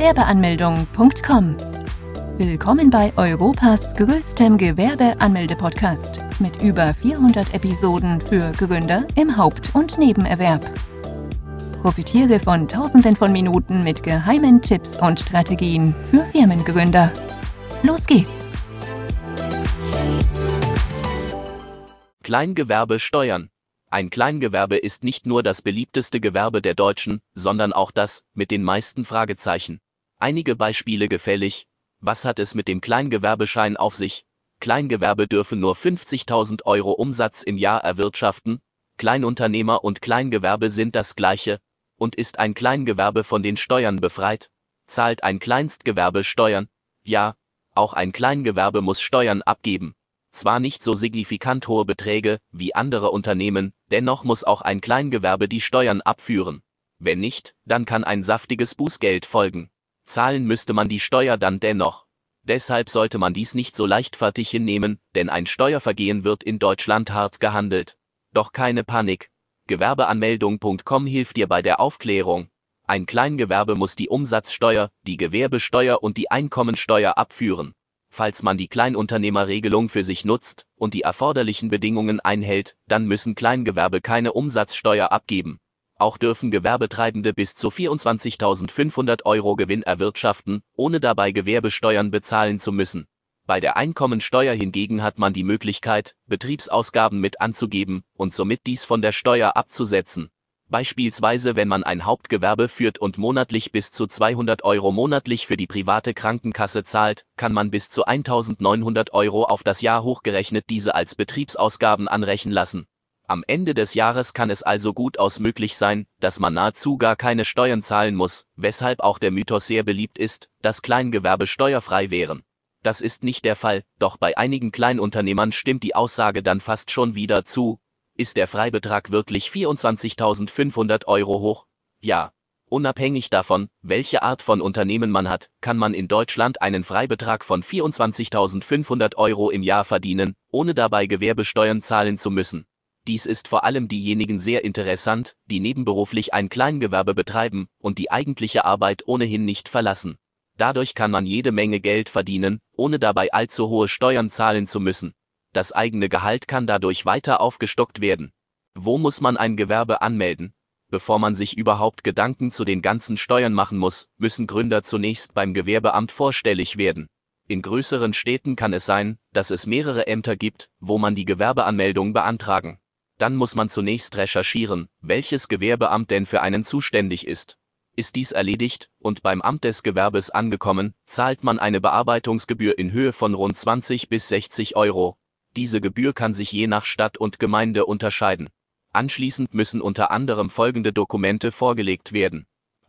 Gewerbeanmeldung.com. Willkommen bei Europas größtem Gewerbeanmelde-Podcast mit über 400 Episoden für Gründer im Haupt- und Nebenerwerb. Profitiere von Tausenden von Minuten mit geheimen Tipps und Strategien für Firmengründer. Los geht's! Kleingewerbe steuern. Ein Kleingewerbe ist nicht nur das beliebteste Gewerbe der Deutschen, sondern auch das mit den meisten Fragezeichen. Einige Beispiele gefällig. Was hat es mit dem Kleingewerbeschein auf sich? Kleingewerbe dürfen nur 50.000 Euro Umsatz im Jahr erwirtschaften. Kleinunternehmer und Kleingewerbe sind das gleiche. Und ist ein Kleingewerbe von den Steuern befreit? Zahlt ein Kleinstgewerbe Steuern? Ja, auch ein Kleingewerbe muss Steuern abgeben. Zwar nicht so signifikant hohe Beträge wie andere Unternehmen, dennoch muss auch ein Kleingewerbe die Steuern abführen. Wenn nicht, dann kann ein saftiges Bußgeld folgen. Zahlen müsste man die Steuer dann dennoch. Deshalb sollte man dies nicht so leichtfertig hinnehmen, denn ein Steuervergehen wird in Deutschland hart gehandelt. Doch keine Panik. Gewerbeanmeldung.com hilft dir bei der Aufklärung. Ein Kleingewerbe muss die Umsatzsteuer, die Gewerbesteuer und die Einkommensteuer abführen. Falls man die Kleinunternehmerregelung für sich nutzt und die erforderlichen Bedingungen einhält, dann müssen Kleingewerbe keine Umsatzsteuer abgeben. Auch dürfen Gewerbetreibende bis zu 24.500 Euro Gewinn erwirtschaften, ohne dabei Gewerbesteuern bezahlen zu müssen. Bei der Einkommensteuer hingegen hat man die Möglichkeit, Betriebsausgaben mit anzugeben und somit dies von der Steuer abzusetzen. Beispielsweise wenn man ein Hauptgewerbe führt und monatlich bis zu 200 Euro monatlich für die private Krankenkasse zahlt, kann man bis zu 1900 Euro auf das Jahr hochgerechnet diese als Betriebsausgaben anrechnen lassen. Am Ende des Jahres kann es also gut aus möglich sein, dass man nahezu gar keine Steuern zahlen muss, weshalb auch der Mythos sehr beliebt ist, dass Kleingewerbe steuerfrei wären. Das ist nicht der Fall, doch bei einigen Kleinunternehmern stimmt die Aussage dann fast schon wieder zu, ist der Freibetrag wirklich 24.500 Euro hoch? Ja. Unabhängig davon, welche Art von Unternehmen man hat, kann man in Deutschland einen Freibetrag von 24.500 Euro im Jahr verdienen, ohne dabei Gewerbesteuern zahlen zu müssen. Dies ist vor allem diejenigen sehr interessant, die nebenberuflich ein Kleingewerbe betreiben und die eigentliche Arbeit ohnehin nicht verlassen. Dadurch kann man jede Menge Geld verdienen, ohne dabei allzu hohe Steuern zahlen zu müssen. Das eigene Gehalt kann dadurch weiter aufgestockt werden. Wo muss man ein Gewerbe anmelden? Bevor man sich überhaupt Gedanken zu den ganzen Steuern machen muss, müssen Gründer zunächst beim Gewerbeamt vorstellig werden. In größeren Städten kann es sein, dass es mehrere Ämter gibt, wo man die Gewerbeanmeldung beantragen. Dann muss man zunächst recherchieren, welches Gewerbeamt denn für einen zuständig ist. Ist dies erledigt und beim Amt des Gewerbes angekommen, zahlt man eine Bearbeitungsgebühr in Höhe von rund 20 bis 60 Euro, diese Gebühr kann sich je nach Stadt und Gemeinde unterscheiden. Anschließend müssen unter anderem folgende Dokumente vorgelegt werden.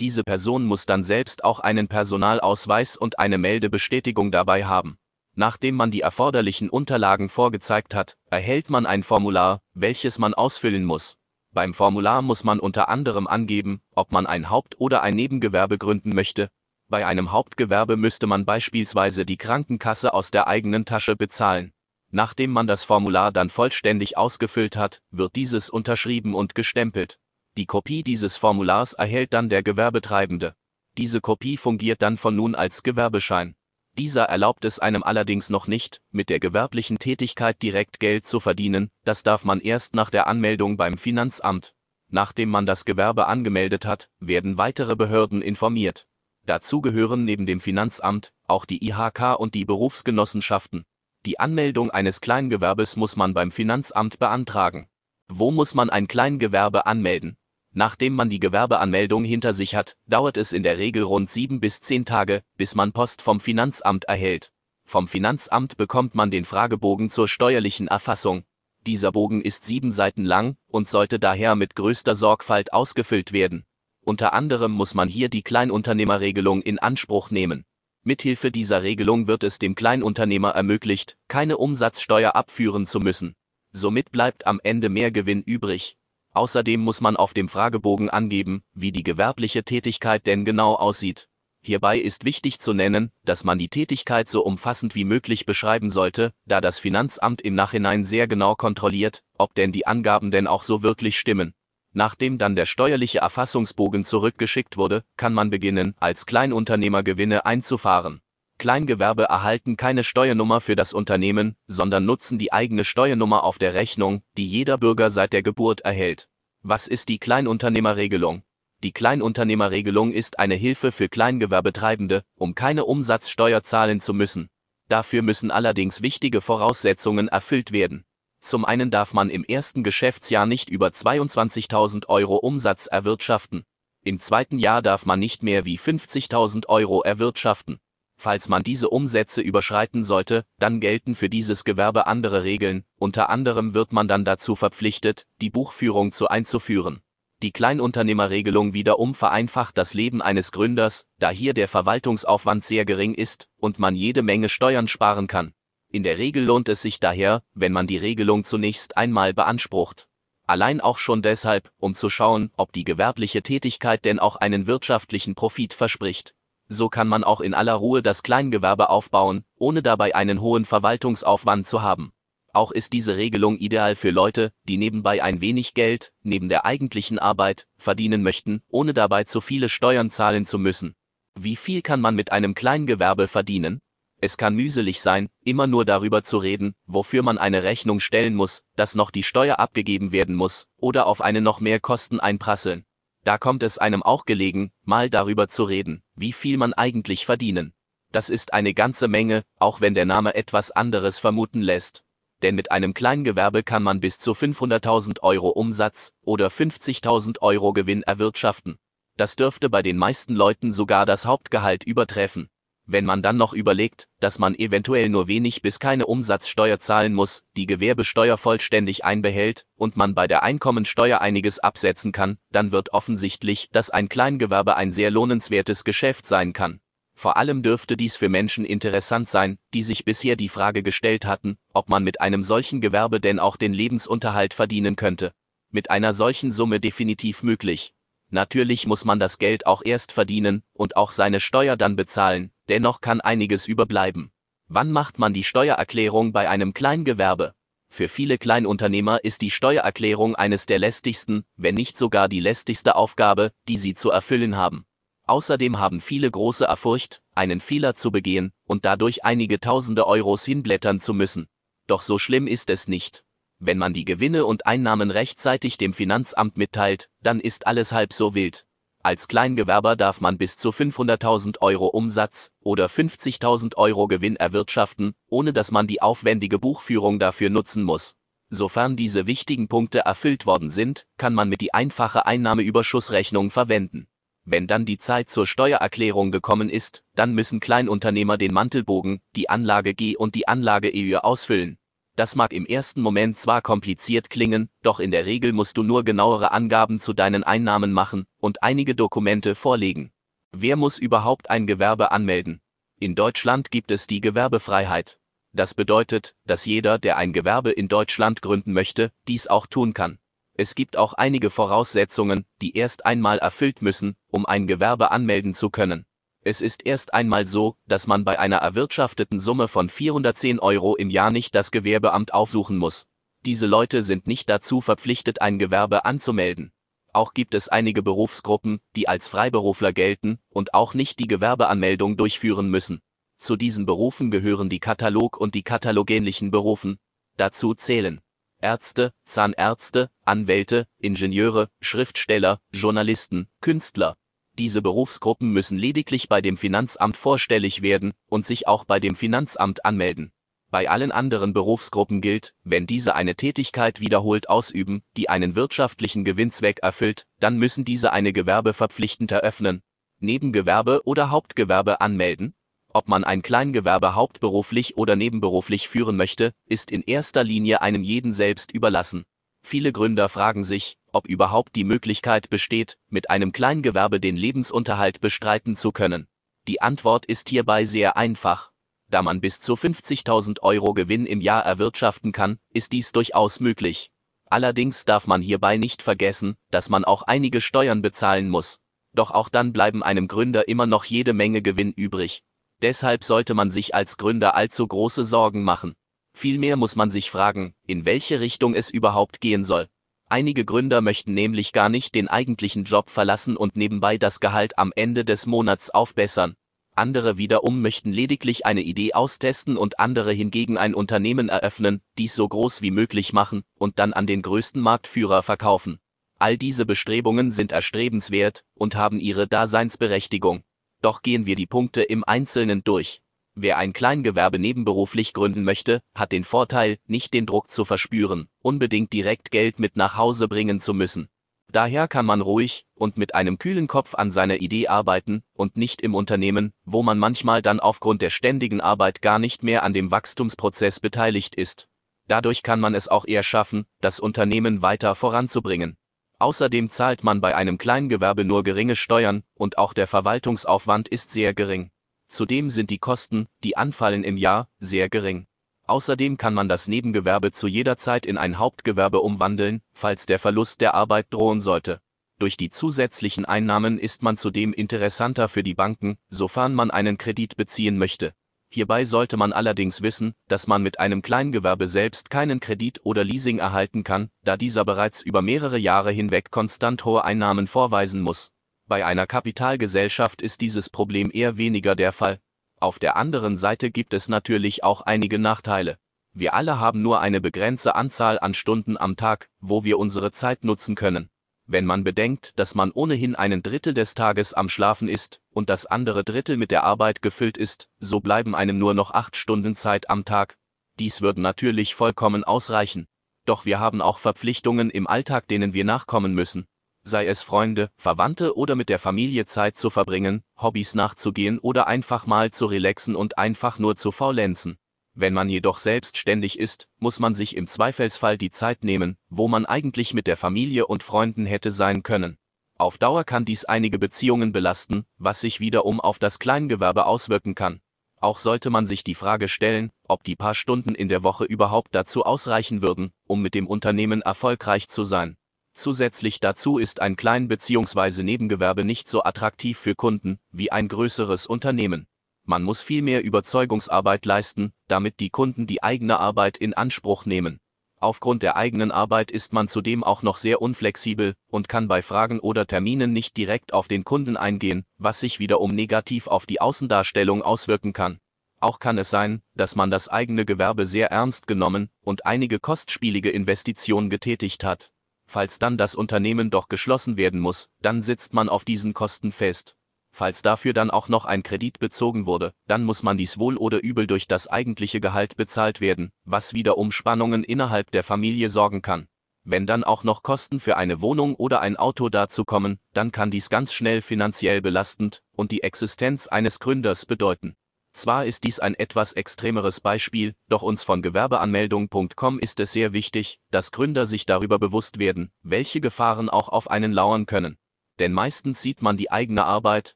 Diese Person muss dann selbst auch einen Personalausweis und eine Meldebestätigung dabei haben. Nachdem man die erforderlichen Unterlagen vorgezeigt hat, erhält man ein Formular, welches man ausfüllen muss. Beim Formular muss man unter anderem angeben, ob man ein Haupt- oder ein Nebengewerbe gründen möchte. Bei einem Hauptgewerbe müsste man beispielsweise die Krankenkasse aus der eigenen Tasche bezahlen. Nachdem man das Formular dann vollständig ausgefüllt hat, wird dieses unterschrieben und gestempelt. Die Kopie dieses Formulars erhält dann der Gewerbetreibende. Diese Kopie fungiert dann von nun als Gewerbeschein. Dieser erlaubt es einem allerdings noch nicht, mit der gewerblichen Tätigkeit direkt Geld zu verdienen, das darf man erst nach der Anmeldung beim Finanzamt. Nachdem man das Gewerbe angemeldet hat, werden weitere Behörden informiert. Dazu gehören neben dem Finanzamt auch die IHK und die Berufsgenossenschaften. Die Anmeldung eines Kleingewerbes muss man beim Finanzamt beantragen. Wo muss man ein Kleingewerbe anmelden? Nachdem man die Gewerbeanmeldung hinter sich hat, dauert es in der Regel rund sieben bis zehn Tage, bis man Post vom Finanzamt erhält. Vom Finanzamt bekommt man den Fragebogen zur steuerlichen Erfassung. Dieser Bogen ist sieben Seiten lang und sollte daher mit größter Sorgfalt ausgefüllt werden. Unter anderem muss man hier die Kleinunternehmerregelung in Anspruch nehmen. Mithilfe dieser Regelung wird es dem Kleinunternehmer ermöglicht, keine Umsatzsteuer abführen zu müssen. Somit bleibt am Ende mehr Gewinn übrig. Außerdem muss man auf dem Fragebogen angeben, wie die gewerbliche Tätigkeit denn genau aussieht. Hierbei ist wichtig zu nennen, dass man die Tätigkeit so umfassend wie möglich beschreiben sollte, da das Finanzamt im Nachhinein sehr genau kontrolliert, ob denn die Angaben denn auch so wirklich stimmen. Nachdem dann der steuerliche Erfassungsbogen zurückgeschickt wurde, kann man beginnen, als Kleinunternehmer Gewinne einzufahren. Kleingewerbe erhalten keine Steuernummer für das Unternehmen, sondern nutzen die eigene Steuernummer auf der Rechnung, die jeder Bürger seit der Geburt erhält. Was ist die Kleinunternehmerregelung? Die Kleinunternehmerregelung ist eine Hilfe für Kleingewerbetreibende, um keine Umsatzsteuer zahlen zu müssen. Dafür müssen allerdings wichtige Voraussetzungen erfüllt werden. Zum einen darf man im ersten Geschäftsjahr nicht über 22.000 Euro Umsatz erwirtschaften. Im zweiten Jahr darf man nicht mehr wie 50.000 Euro erwirtschaften. Falls man diese Umsätze überschreiten sollte, dann gelten für dieses Gewerbe andere Regeln, unter anderem wird man dann dazu verpflichtet, die Buchführung zu einzuführen. Die Kleinunternehmerregelung wiederum vereinfacht das Leben eines Gründers, da hier der Verwaltungsaufwand sehr gering ist und man jede Menge Steuern sparen kann. In der Regel lohnt es sich daher, wenn man die Regelung zunächst einmal beansprucht. Allein auch schon deshalb, um zu schauen, ob die gewerbliche Tätigkeit denn auch einen wirtschaftlichen Profit verspricht. So kann man auch in aller Ruhe das Kleingewerbe aufbauen, ohne dabei einen hohen Verwaltungsaufwand zu haben. Auch ist diese Regelung ideal für Leute, die nebenbei ein wenig Geld, neben der eigentlichen Arbeit, verdienen möchten, ohne dabei zu viele Steuern zahlen zu müssen. Wie viel kann man mit einem Kleingewerbe verdienen? Es kann mühselig sein, immer nur darüber zu reden, wofür man eine Rechnung stellen muss, dass noch die Steuer abgegeben werden muss, oder auf eine noch mehr Kosten einprasseln. Da kommt es einem auch gelegen, mal darüber zu reden, wie viel man eigentlich verdienen. Das ist eine ganze Menge, auch wenn der Name etwas anderes vermuten lässt. Denn mit einem Kleingewerbe kann man bis zu 500.000 Euro Umsatz oder 50.000 Euro Gewinn erwirtschaften. Das dürfte bei den meisten Leuten sogar das Hauptgehalt übertreffen. Wenn man dann noch überlegt, dass man eventuell nur wenig bis keine Umsatzsteuer zahlen muss, die Gewerbesteuer vollständig einbehält und man bei der Einkommensteuer einiges absetzen kann, dann wird offensichtlich, dass ein Kleingewerbe ein sehr lohnenswertes Geschäft sein kann. Vor allem dürfte dies für Menschen interessant sein, die sich bisher die Frage gestellt hatten, ob man mit einem solchen Gewerbe denn auch den Lebensunterhalt verdienen könnte. Mit einer solchen Summe definitiv möglich. Natürlich muss man das Geld auch erst verdienen und auch seine Steuer dann bezahlen, dennoch kann einiges überbleiben. Wann macht man die Steuererklärung bei einem Kleingewerbe? Für viele Kleinunternehmer ist die Steuererklärung eines der lästigsten, wenn nicht sogar die lästigste Aufgabe, die sie zu erfüllen haben. Außerdem haben viele große Erfurcht, einen Fehler zu begehen und dadurch einige tausende Euros hinblättern zu müssen. Doch so schlimm ist es nicht. Wenn man die Gewinne und Einnahmen rechtzeitig dem Finanzamt mitteilt, dann ist alles halb so wild. Als Kleingewerber darf man bis zu 500.000 Euro Umsatz oder 50.000 Euro Gewinn erwirtschaften, ohne dass man die aufwendige Buchführung dafür nutzen muss. Sofern diese wichtigen Punkte erfüllt worden sind, kann man mit die einfache Einnahmeüberschussrechnung verwenden. Wenn dann die Zeit zur Steuererklärung gekommen ist, dann müssen Kleinunternehmer den Mantelbogen, die Anlage G und die Anlage EU ausfüllen. Das mag im ersten Moment zwar kompliziert klingen, doch in der Regel musst du nur genauere Angaben zu deinen Einnahmen machen und einige Dokumente vorlegen. Wer muss überhaupt ein Gewerbe anmelden? In Deutschland gibt es die Gewerbefreiheit. Das bedeutet, dass jeder, der ein Gewerbe in Deutschland gründen möchte, dies auch tun kann. Es gibt auch einige Voraussetzungen, die erst einmal erfüllt müssen, um ein Gewerbe anmelden zu können. Es ist erst einmal so, dass man bei einer erwirtschafteten Summe von 410 Euro im Jahr nicht das Gewerbeamt aufsuchen muss. Diese Leute sind nicht dazu verpflichtet, ein Gewerbe anzumelden. Auch gibt es einige Berufsgruppen, die als Freiberufler gelten und auch nicht die Gewerbeanmeldung durchführen müssen. Zu diesen Berufen gehören die Katalog- und die katalogähnlichen Berufen. Dazu zählen Ärzte, Zahnärzte, Anwälte, Ingenieure, Schriftsteller, Journalisten, Künstler, diese Berufsgruppen müssen lediglich bei dem Finanzamt vorstellig werden und sich auch bei dem Finanzamt anmelden. Bei allen anderen Berufsgruppen gilt, wenn diese eine Tätigkeit wiederholt ausüben, die einen wirtschaftlichen Gewinnzweck erfüllt, dann müssen diese eine Gewerbe verpflichtend eröffnen, Nebengewerbe oder Hauptgewerbe anmelden. Ob man ein Kleingewerbe hauptberuflich oder nebenberuflich führen möchte, ist in erster Linie einem jeden selbst überlassen. Viele Gründer fragen sich, ob überhaupt die Möglichkeit besteht, mit einem Kleingewerbe den Lebensunterhalt bestreiten zu können. Die Antwort ist hierbei sehr einfach. Da man bis zu 50.000 Euro Gewinn im Jahr erwirtschaften kann, ist dies durchaus möglich. Allerdings darf man hierbei nicht vergessen, dass man auch einige Steuern bezahlen muss. Doch auch dann bleiben einem Gründer immer noch jede Menge Gewinn übrig. Deshalb sollte man sich als Gründer allzu große Sorgen machen. Vielmehr muss man sich fragen, in welche Richtung es überhaupt gehen soll. Einige Gründer möchten nämlich gar nicht den eigentlichen Job verlassen und nebenbei das Gehalt am Ende des Monats aufbessern. Andere wiederum möchten lediglich eine Idee austesten und andere hingegen ein Unternehmen eröffnen, dies so groß wie möglich machen und dann an den größten Marktführer verkaufen. All diese Bestrebungen sind erstrebenswert und haben ihre Daseinsberechtigung. Doch gehen wir die Punkte im Einzelnen durch. Wer ein Kleingewerbe nebenberuflich gründen möchte, hat den Vorteil, nicht den Druck zu verspüren, unbedingt direkt Geld mit nach Hause bringen zu müssen. Daher kann man ruhig und mit einem kühlen Kopf an seiner Idee arbeiten und nicht im Unternehmen, wo man manchmal dann aufgrund der ständigen Arbeit gar nicht mehr an dem Wachstumsprozess beteiligt ist. Dadurch kann man es auch eher schaffen, das Unternehmen weiter voranzubringen. Außerdem zahlt man bei einem Kleingewerbe nur geringe Steuern und auch der Verwaltungsaufwand ist sehr gering. Zudem sind die Kosten, die anfallen im Jahr, sehr gering. Außerdem kann man das Nebengewerbe zu jeder Zeit in ein Hauptgewerbe umwandeln, falls der Verlust der Arbeit drohen sollte. Durch die zusätzlichen Einnahmen ist man zudem interessanter für die Banken, sofern man einen Kredit beziehen möchte. Hierbei sollte man allerdings wissen, dass man mit einem Kleingewerbe selbst keinen Kredit oder Leasing erhalten kann, da dieser bereits über mehrere Jahre hinweg konstant hohe Einnahmen vorweisen muss. Bei einer Kapitalgesellschaft ist dieses Problem eher weniger der Fall. Auf der anderen Seite gibt es natürlich auch einige Nachteile. Wir alle haben nur eine begrenzte Anzahl an Stunden am Tag, wo wir unsere Zeit nutzen können. Wenn man bedenkt, dass man ohnehin einen Drittel des Tages am Schlafen ist und das andere Drittel mit der Arbeit gefüllt ist, so bleiben einem nur noch acht Stunden Zeit am Tag. Dies würde natürlich vollkommen ausreichen. Doch wir haben auch Verpflichtungen im Alltag, denen wir nachkommen müssen sei es Freunde, Verwandte oder mit der Familie Zeit zu verbringen, Hobbys nachzugehen oder einfach mal zu relaxen und einfach nur zu faulenzen. Wenn man jedoch selbstständig ist, muss man sich im Zweifelsfall die Zeit nehmen, wo man eigentlich mit der Familie und Freunden hätte sein können. Auf Dauer kann dies einige Beziehungen belasten, was sich wiederum auf das Kleingewerbe auswirken kann. Auch sollte man sich die Frage stellen, ob die paar Stunden in der Woche überhaupt dazu ausreichen würden, um mit dem Unternehmen erfolgreich zu sein. Zusätzlich dazu ist ein Klein- bzw. Nebengewerbe nicht so attraktiv für Kunden wie ein größeres Unternehmen. Man muss viel mehr Überzeugungsarbeit leisten, damit die Kunden die eigene Arbeit in Anspruch nehmen. Aufgrund der eigenen Arbeit ist man zudem auch noch sehr unflexibel und kann bei Fragen oder Terminen nicht direkt auf den Kunden eingehen, was sich wiederum negativ auf die Außendarstellung auswirken kann. Auch kann es sein, dass man das eigene Gewerbe sehr ernst genommen und einige kostspielige Investitionen getätigt hat. Falls dann das Unternehmen doch geschlossen werden muss, dann sitzt man auf diesen Kosten fest. Falls dafür dann auch noch ein Kredit bezogen wurde, dann muss man dies wohl oder übel durch das eigentliche Gehalt bezahlt werden, was wieder um Spannungen innerhalb der Familie sorgen kann. Wenn dann auch noch Kosten für eine Wohnung oder ein Auto dazu kommen, dann kann dies ganz schnell finanziell belastend und die Existenz eines Gründers bedeuten. Zwar ist dies ein etwas extremeres Beispiel, doch uns von Gewerbeanmeldung.com ist es sehr wichtig, dass Gründer sich darüber bewusst werden, welche Gefahren auch auf einen lauern können. Denn meistens sieht man die eigene Arbeit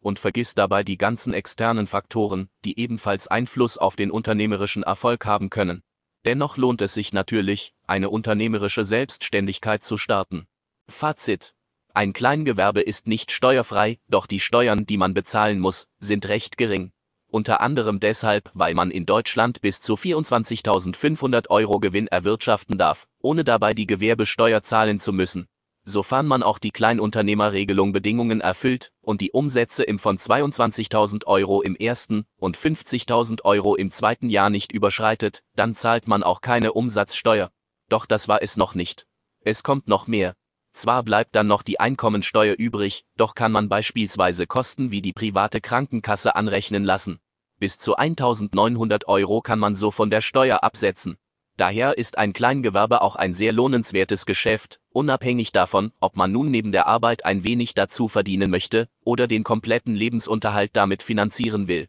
und vergisst dabei die ganzen externen Faktoren, die ebenfalls Einfluss auf den unternehmerischen Erfolg haben können. Dennoch lohnt es sich natürlich, eine unternehmerische Selbstständigkeit zu starten. Fazit. Ein Kleingewerbe ist nicht steuerfrei, doch die Steuern, die man bezahlen muss, sind recht gering unter anderem deshalb, weil man in Deutschland bis zu 24.500 Euro Gewinn erwirtschaften darf, ohne dabei die Gewerbesteuer zahlen zu müssen. Sofern man auch die Kleinunternehmerregelung Bedingungen erfüllt und die Umsätze im von 22.000 Euro im ersten und 50.000 Euro im zweiten Jahr nicht überschreitet, dann zahlt man auch keine Umsatzsteuer. Doch das war es noch nicht. Es kommt noch mehr. Zwar bleibt dann noch die Einkommensteuer übrig, doch kann man beispielsweise Kosten wie die private Krankenkasse anrechnen lassen. Bis zu 1900 Euro kann man so von der Steuer absetzen. Daher ist ein Kleingewerbe auch ein sehr lohnenswertes Geschäft, unabhängig davon, ob man nun neben der Arbeit ein wenig dazu verdienen möchte oder den kompletten Lebensunterhalt damit finanzieren will.